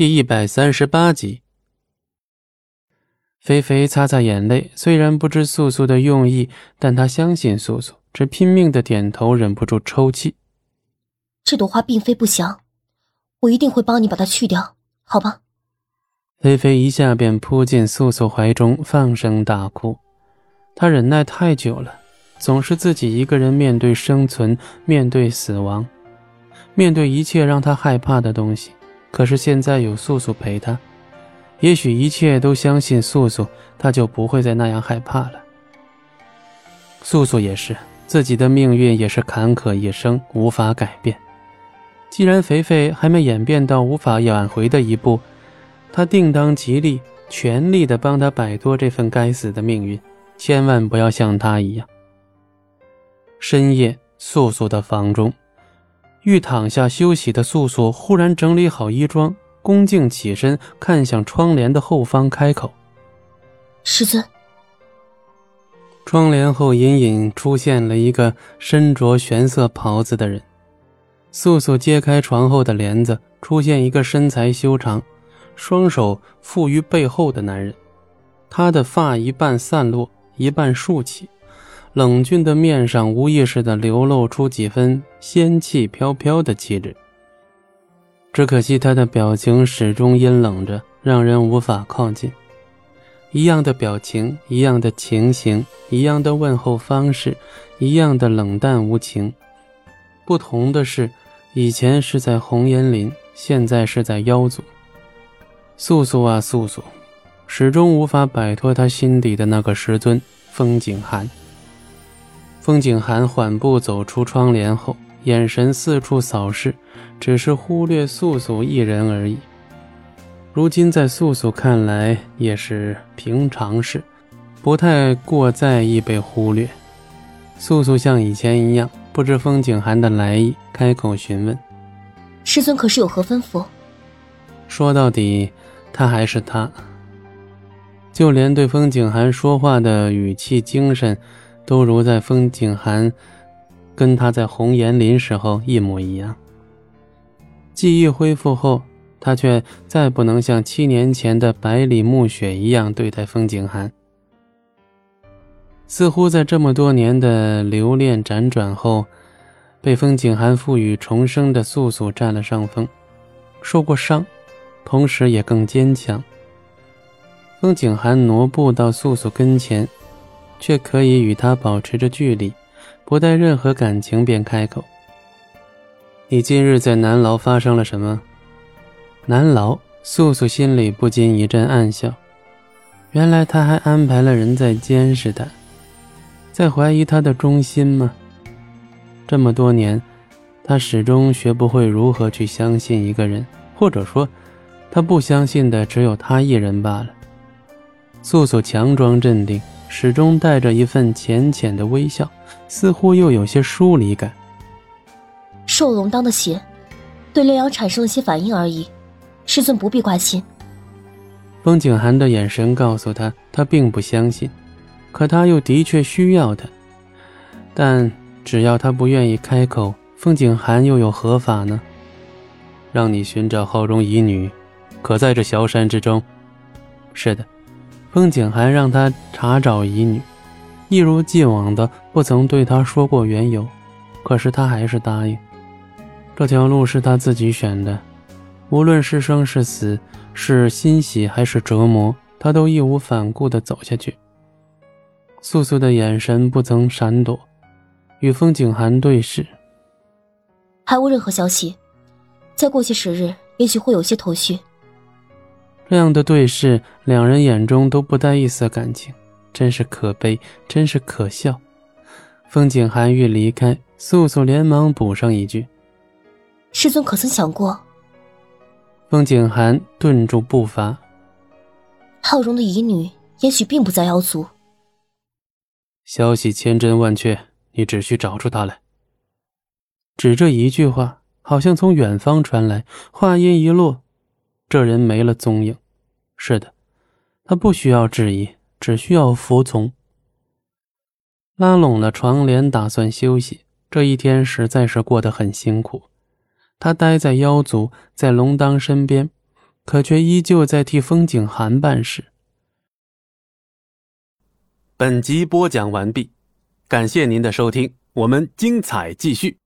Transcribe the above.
第一百三十八集，菲菲擦擦眼泪，虽然不知素素的用意，但她相信素素，只拼命的点头，忍不住抽泣。这朵花并非不祥，我一定会帮你把它去掉，好吧？菲菲一下便扑进素素怀中，放声大哭。她忍耐太久了，总是自己一个人面对生存，面对死亡，面对一切让她害怕的东西。可是现在有素素陪他，也许一切都相信素素，他就不会再那样害怕了。素素也是，自己的命运也是坎坷一生，无法改变。既然肥肥还没演变到无法挽回的一步，他定当极力、全力的帮他摆脱这份该死的命运，千万不要像他一样。深夜，素素的房中。欲躺下休息的素素忽然整理好衣装，恭敬起身，看向窗帘的后方，开口：“师尊。”窗帘后隐隐出现了一个身着玄色袍子的人。素素揭开床后的帘子，出现一个身材修长、双手负于背后的男人。他的发一半散落，一半竖起。冷峻的面上无意识地流露出几分仙气飘飘的气质，只可惜他的表情始终阴冷着，让人无法靠近。一样的表情，一样的情形，一样的问候方式，一样的冷淡无情。不同的是，以前是在红岩林，现在是在妖族。素素啊素素，始终无法摆脱他心底的那个师尊风景寒。风景寒缓步走出窗帘后，眼神四处扫视，只是忽略素素一人而已。如今在素素看来也是平常事，不太过在意被忽略。素素像以前一样，不知风景寒的来意，开口询问：“师尊可是有何吩咐？”说到底，他还是他，就连对风景寒说话的语气、精神。都如在风景寒跟他在红岩林时候一模一样。记忆恢复后，他却再不能像七年前的百里暮雪一样对待风景寒。似乎在这么多年的留恋辗转后，被风景寒赋予重生的素素占了上风，受过伤，同时也更坚强。风景寒挪步到素素跟前。却可以与他保持着距离，不带任何感情，便开口：“你今日在南牢发生了什么？”南牢，素素心里不禁一阵暗笑。原来他还安排了人在监视他，在怀疑他的忠心吗？这么多年，他始终学不会如何去相信一个人，或者说，他不相信的只有他一人罢了。素素强装镇定。始终带着一份浅浅的微笑，似乎又有些疏离感。受龙当的血，对烈阳产生了些反应而已，师尊不必挂心。风景寒的眼神告诉他，他并不相信，可他又的确需要他。但只要他不愿意开口，风景寒又有何法呢？让你寻找浩荣遗女，可在这萧山之中？是的。风景寒让他查找遗女，一如既往的不曾对他说过缘由，可是他还是答应。这条路是他自己选的，无论是生是死，是欣喜还是折磨，他都义无反顾地走下去。素素的眼神不曾闪躲，与风景寒对视。还无任何消息，再过些时日，也许会有些头绪。这样的对视，两人眼中都不带一丝感情，真是可悲，真是可笑。风景寒欲离开，素素连忙补上一句：“师尊可曾想过？”风景寒顿住步伐。浩荣的遗女也许并不在妖族。消息千真万确，你只需找出她来。只这一句话，好像从远方传来，话音一落。这人没了踪影，是的，他不需要质疑，只需要服从。拉拢了床帘，打算休息。这一天实在是过得很辛苦。他待在妖族，在龙当身边，可却依旧在替风景寒办事。本集播讲完毕，感谢您的收听，我们精彩继续。